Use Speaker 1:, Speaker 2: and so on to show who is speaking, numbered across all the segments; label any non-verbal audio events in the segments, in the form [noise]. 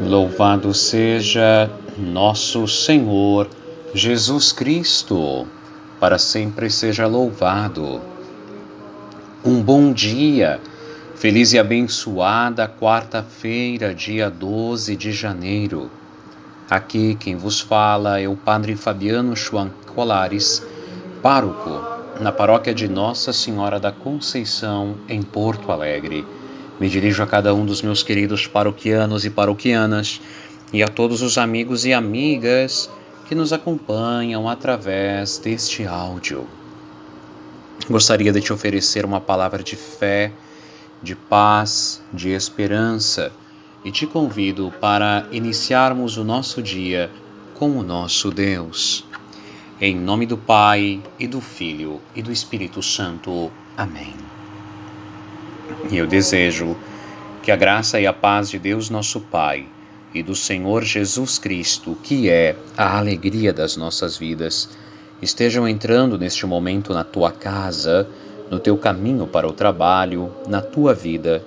Speaker 1: Louvado seja nosso Senhor Jesus Cristo, para sempre seja louvado. Um bom dia, feliz e abençoada quarta-feira, dia 12 de janeiro. Aqui quem vos fala é o Padre Fabiano Schwan Colares, pároco na paróquia de Nossa Senhora da Conceição, em Porto Alegre. Me dirijo a cada um dos meus queridos paroquianos e paroquianas e a todos os amigos e amigas que nos acompanham através deste áudio. Gostaria de te oferecer uma palavra de fé, de paz, de esperança e te convido para iniciarmos o nosso dia com o nosso Deus. Em nome do Pai e do Filho e do Espírito Santo. Amém. E eu desejo que a graça e a paz de Deus, nosso Pai, e do Senhor Jesus Cristo, que é a alegria das nossas vidas, estejam entrando neste momento na tua casa, no teu caminho para o trabalho, na tua vida,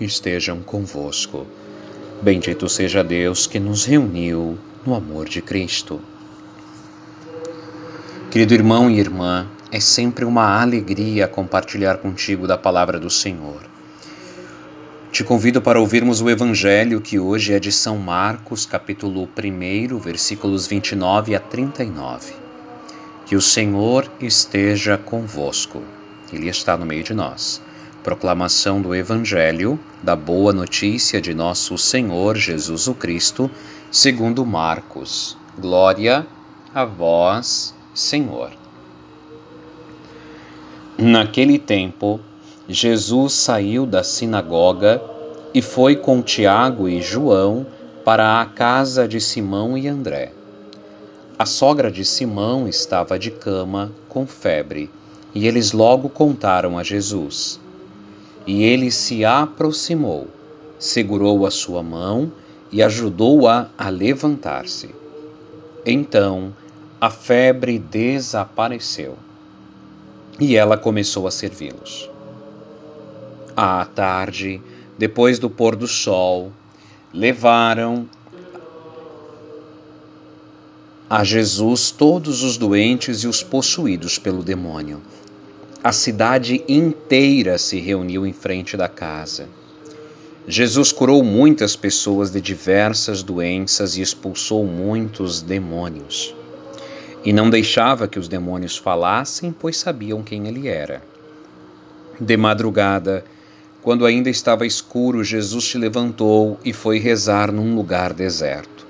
Speaker 1: estejam convosco. Bendito seja Deus que nos reuniu no amor de Cristo. Querido irmão e irmã, é sempre uma alegria compartilhar contigo da palavra do Senhor. Te convido para ouvirmos o Evangelho que hoje é de São Marcos, capítulo 1, versículos 29 a 39. Que o Senhor esteja convosco. Ele está no meio de nós. Proclamação do Evangelho, da boa notícia de nosso Senhor Jesus o Cristo, segundo Marcos. Glória a vós, Senhor. Naquele tempo, Jesus saiu da sinagoga e foi com Tiago e João para a casa de Simão e André. A sogra de Simão estava de cama, com febre, e eles logo contaram a Jesus. E ele se aproximou, segurou a sua mão e ajudou-a a, a levantar-se. Então a febre desapareceu e ela começou a servi-los. À tarde, depois do pôr do sol, levaram a Jesus todos os doentes e os possuídos pelo demônio. A cidade inteira se reuniu em frente da casa. Jesus curou muitas pessoas de diversas doenças e expulsou muitos demônios e não deixava que os demônios falassem, pois sabiam quem ele era. De madrugada, quando ainda estava escuro, Jesus se levantou e foi rezar num lugar deserto.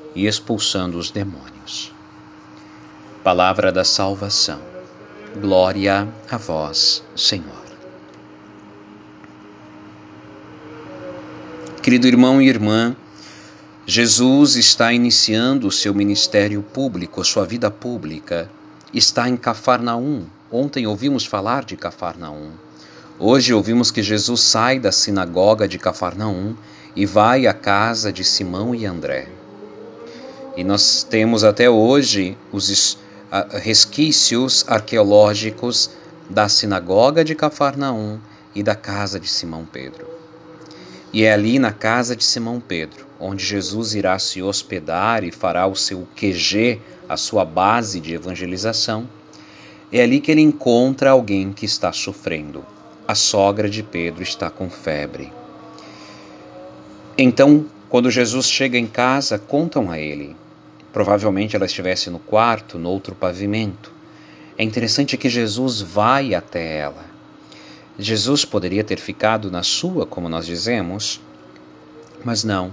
Speaker 1: e expulsando os demônios. Palavra da salvação. Glória a vós, Senhor. Querido irmão e irmã, Jesus está iniciando o seu ministério público, sua vida pública está em Cafarnaum. Ontem ouvimos falar de Cafarnaum. Hoje ouvimos que Jesus sai da sinagoga de Cafarnaum e vai à casa de Simão e André. E nós temos até hoje os resquícios arqueológicos da sinagoga de Cafarnaum e da casa de Simão Pedro. E é ali na casa de Simão Pedro onde Jesus irá se hospedar e fará o seu QG, a sua base de evangelização, é ali que ele encontra alguém que está sofrendo. A sogra de Pedro está com febre. Então, quando Jesus chega em casa, contam a ele. Provavelmente ela estivesse no quarto, no outro pavimento. É interessante que Jesus vai até ela. Jesus poderia ter ficado na sua, como nós dizemos, mas não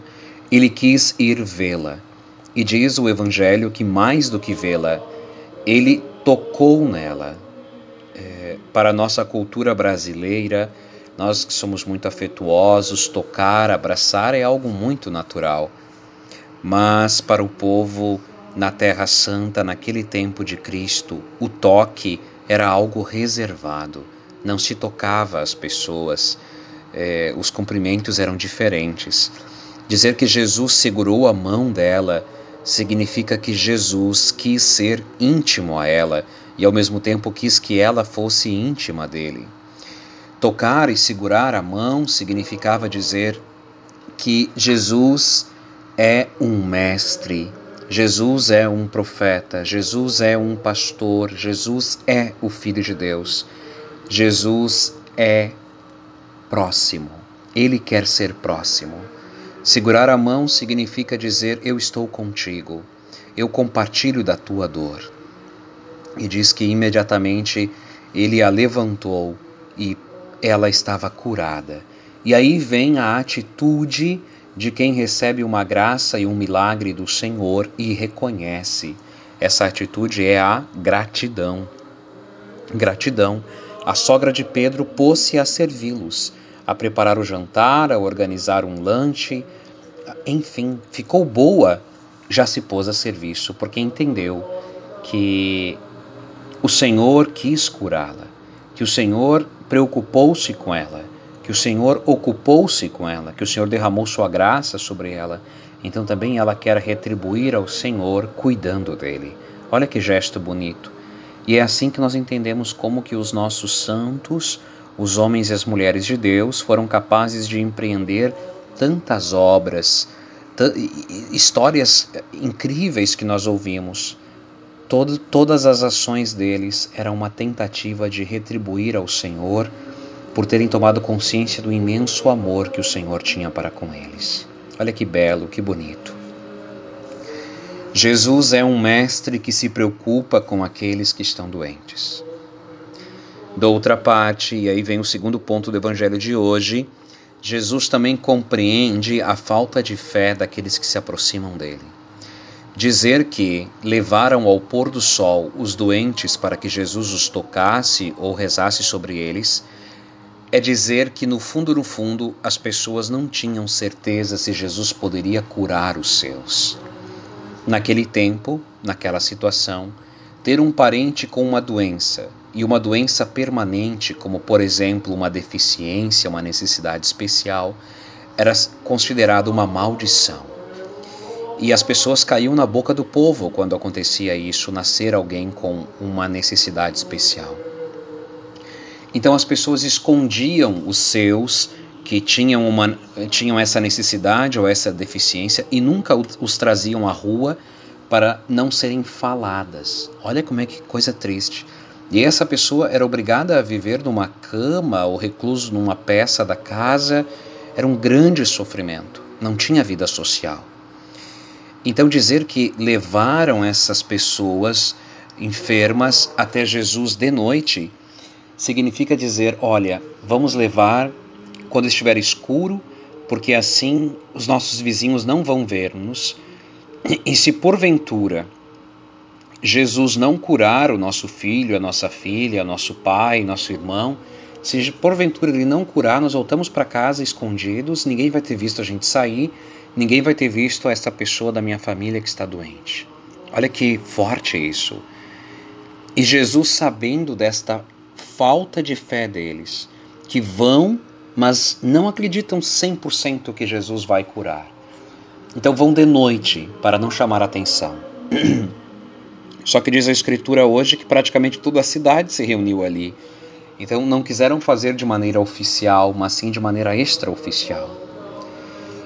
Speaker 1: ele quis ir vê-la. E diz o Evangelho que mais do que vê-la, ele tocou nela. É, para a nossa cultura brasileira, nós que somos muito afetuosos, tocar, abraçar é algo muito natural. Mas para o povo na Terra Santa, naquele tempo de Cristo, o toque era algo reservado. Não se tocava as pessoas, é, os cumprimentos eram diferentes. Dizer que Jesus segurou a mão dela significa que Jesus quis ser íntimo a ela e ao mesmo tempo quis que ela fosse íntima dele. Tocar e segurar a mão significava dizer que Jesus é um mestre, Jesus é um profeta, Jesus é um pastor, Jesus é o Filho de Deus, Jesus é próximo, ele quer ser próximo. Segurar a mão significa dizer: Eu estou contigo, eu compartilho da tua dor. E diz que imediatamente ele a levantou e ela estava curada. E aí vem a atitude de quem recebe uma graça e um milagre do Senhor e reconhece. Essa atitude é a gratidão. Gratidão. A sogra de Pedro pôs-se a servi-los, a preparar o jantar, a organizar um lanche, enfim, ficou boa, já se pôs a serviço, porque entendeu que o Senhor quis curá-la, que o Senhor preocupou-se com ela que o Senhor ocupou-se com ela, que o Senhor derramou sua graça sobre ela. Então também ela quer retribuir ao Senhor cuidando dele. Olha que gesto bonito. E é assim que nós entendemos como que os nossos santos, os homens e as mulheres de Deus, foram capazes de empreender tantas obras, histórias incríveis que nós ouvimos. Todo, todas as ações deles eram uma tentativa de retribuir ao Senhor por terem tomado consciência do imenso amor que o Senhor tinha para com eles. Olha que belo, que bonito. Jesus é um mestre que se preocupa com aqueles que estão doentes. Da outra parte, e aí vem o segundo ponto do evangelho de hoje, Jesus também compreende a falta de fé daqueles que se aproximam dele. Dizer que levaram ao pôr do sol os doentes para que Jesus os tocasse ou rezasse sobre eles é dizer que no fundo, no fundo, as pessoas não tinham certeza se Jesus poderia curar os seus. Naquele tempo, naquela situação, ter um parente com uma doença e uma doença permanente, como por exemplo uma deficiência, uma necessidade especial, era considerado uma maldição. E as pessoas caíam na boca do povo quando acontecia isso, nascer alguém com uma necessidade especial. Então as pessoas escondiam os seus que tinham, uma, tinham essa necessidade ou essa deficiência e nunca os traziam à rua para não serem faladas. Olha como é que coisa triste. E essa pessoa era obrigada a viver numa cama ou recluso numa peça da casa. Era um grande sofrimento. Não tinha vida social. Então dizer que levaram essas pessoas enfermas até Jesus de noite significa dizer: olha, vamos levar quando estiver escuro, porque assim os nossos vizinhos não vão ver-nos. E se porventura Jesus não curar o nosso filho, a nossa filha, nosso pai, nosso irmão, se porventura ele não curar, nós voltamos para casa escondidos, ninguém vai ter visto a gente sair, ninguém vai ter visto essa pessoa da minha família que está doente. Olha que forte isso. E Jesus, sabendo desta falta de fé deles, que vão, mas não acreditam 100% que Jesus vai curar. Então vão de noite para não chamar atenção. [clears throat] Só que diz a Escritura hoje que praticamente toda a cidade se reuniu ali. Então não quiseram fazer de maneira oficial, mas sim de maneira extraoficial.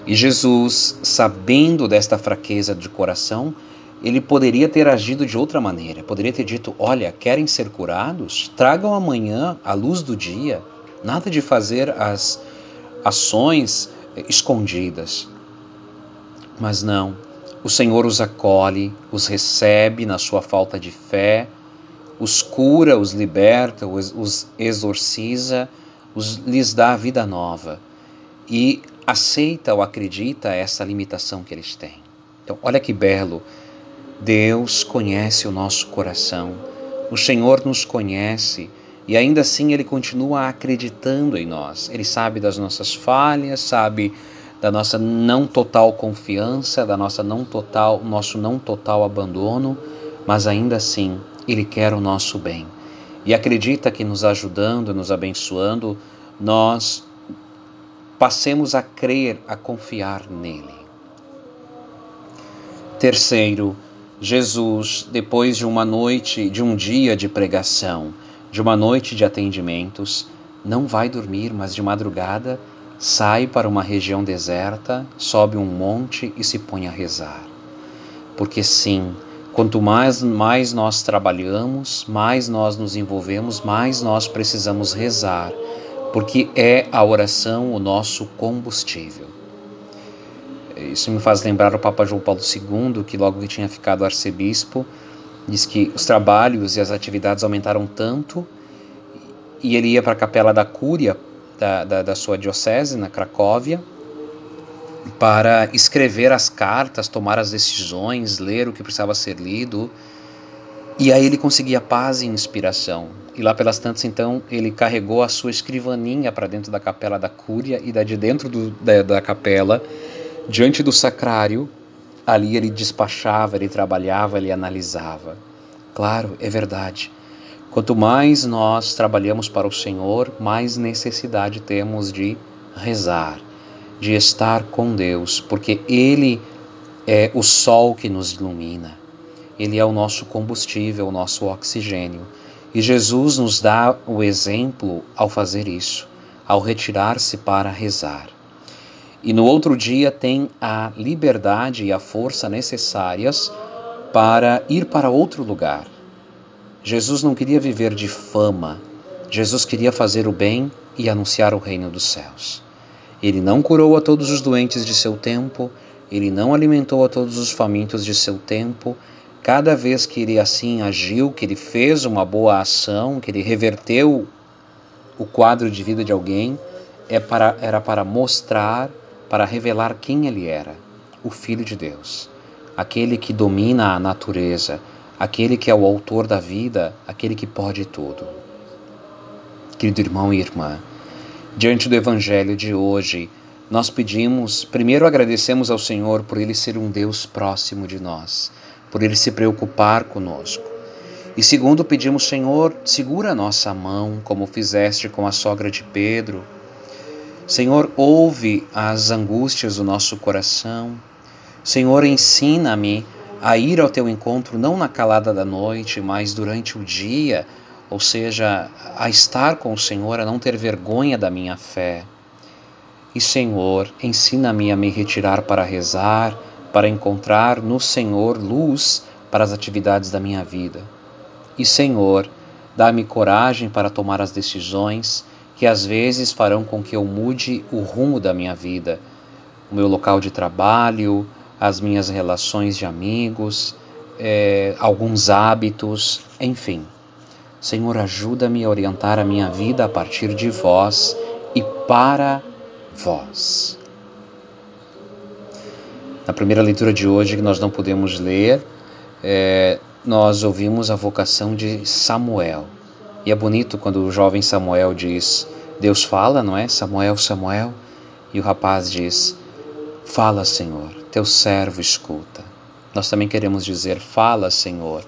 Speaker 1: E Jesus, sabendo desta fraqueza de coração, ele poderia ter agido de outra maneira. Poderia ter dito: Olha, querem ser curados? Tragam amanhã, à luz do dia. Nada de fazer as ações escondidas. Mas não. O Senhor os acolhe, os recebe na sua falta de fé, os cura, os liberta, os, exorciza, os, lhes dá vida nova. E aceita ou acredita essa limitação que eles têm. Então, olha que belo. Deus conhece o nosso coração. O Senhor nos conhece e ainda assim ele continua acreditando em nós. Ele sabe das nossas falhas, sabe da nossa não total confiança, da nossa não total, nosso não total abandono, mas ainda assim ele quer o nosso bem. E acredita que nos ajudando, nos abençoando, nós passemos a crer, a confiar nele. Terceiro, Jesus, depois de uma noite, de um dia de pregação, de uma noite de atendimentos, não vai dormir, mas de madrugada sai para uma região deserta, sobe um monte e se põe a rezar. Porque sim, quanto mais, mais nós trabalhamos, mais nós nos envolvemos, mais nós precisamos rezar, porque é a oração o nosso combustível. Isso me faz lembrar o Papa João Paulo II, que logo que tinha ficado arcebispo, diz que os trabalhos e as atividades aumentaram tanto e ele ia para a capela da Cúria da, da, da sua diocese, na Cracóvia, para escrever as cartas, tomar as decisões, ler o que precisava ser lido. E aí ele conseguia paz e inspiração. E lá pelas tantas, então, ele carregou a sua escrivaninha para dentro da capela da Cúria e da de dentro do, da, da capela, diante do sacrário, ali ele despachava, ele trabalhava, ele analisava. Claro, é verdade. Quanto mais nós trabalhamos para o Senhor, mais necessidade temos de rezar, de estar com Deus, porque Ele é o sol que nos ilumina, Ele é o nosso combustível, o nosso oxigênio. E Jesus nos dá o exemplo ao fazer isso, ao retirar-se para rezar. E no outro dia tem a liberdade e a força necessárias para ir para outro lugar, Jesus não queria viver de fama, Jesus queria fazer o bem e anunciar o reino dos céus. Ele não curou a todos os doentes de seu tempo, ele não alimentou a todos os famintos de seu tempo. Cada vez que ele assim agiu, que ele fez uma boa ação, que ele reverteu o quadro de vida de alguém, é para, era para mostrar, para revelar quem ele era, o Filho de Deus, aquele que domina a natureza, aquele que é o autor da vida, aquele que pode tudo. Querido irmão e irmã, diante do Evangelho de hoje, nós pedimos, primeiro agradecemos ao Senhor por Ele ser um Deus próximo de nós, por Ele se preocupar conosco. E segundo, pedimos, Senhor, segura a nossa mão, como fizeste com a sogra de Pedro. Senhor, ouve as angústias do nosso coração. Senhor, ensina-me a ir ao teu encontro não na calada da noite, mas durante o dia, ou seja, a estar com o Senhor, a não ter vergonha da minha fé. E Senhor, ensina-me a me retirar para rezar, para encontrar no Senhor luz para as atividades da minha vida. E Senhor, dá-me coragem para tomar as decisões que às vezes farão com que eu mude o rumo da minha vida, o meu local de trabalho, as minhas relações de amigos, é, alguns hábitos, enfim. Senhor, ajuda-me a orientar a minha vida a partir de vós e para vós. Na primeira leitura de hoje, que nós não podemos ler, é, nós ouvimos a vocação de Samuel. E é bonito quando o jovem Samuel diz: Deus fala, não é? Samuel, Samuel. E o rapaz diz: Fala, Senhor, teu servo escuta. Nós também queremos dizer: Fala, Senhor,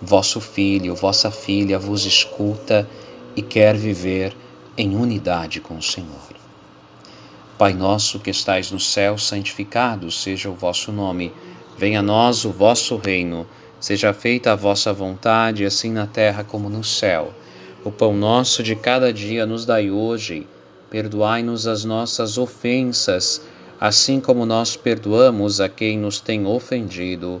Speaker 1: vosso filho, vossa filha vos escuta e quer viver em unidade com o Senhor. Pai nosso que estais no céu, santificado seja o vosso nome. Venha a nós o vosso reino. Seja feita a vossa vontade, assim na terra como no céu. O pão nosso de cada dia nos dai hoje. Perdoai-nos as nossas ofensas assim como nós perdoamos a quem nos tem ofendido,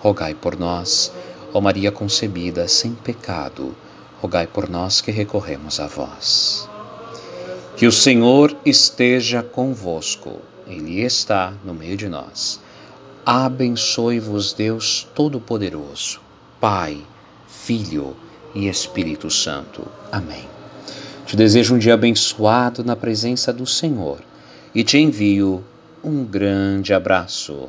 Speaker 1: rogai por nós. Ó Maria concebida sem pecado, rogai por nós que recorremos a vós. Que o Senhor esteja convosco, Ele está no meio de nós. Abençoe-vos, Deus Todo-Poderoso, Pai, Filho e Espírito Santo. Amém. Te desejo um dia abençoado na presença do Senhor e te envio um grande abraço.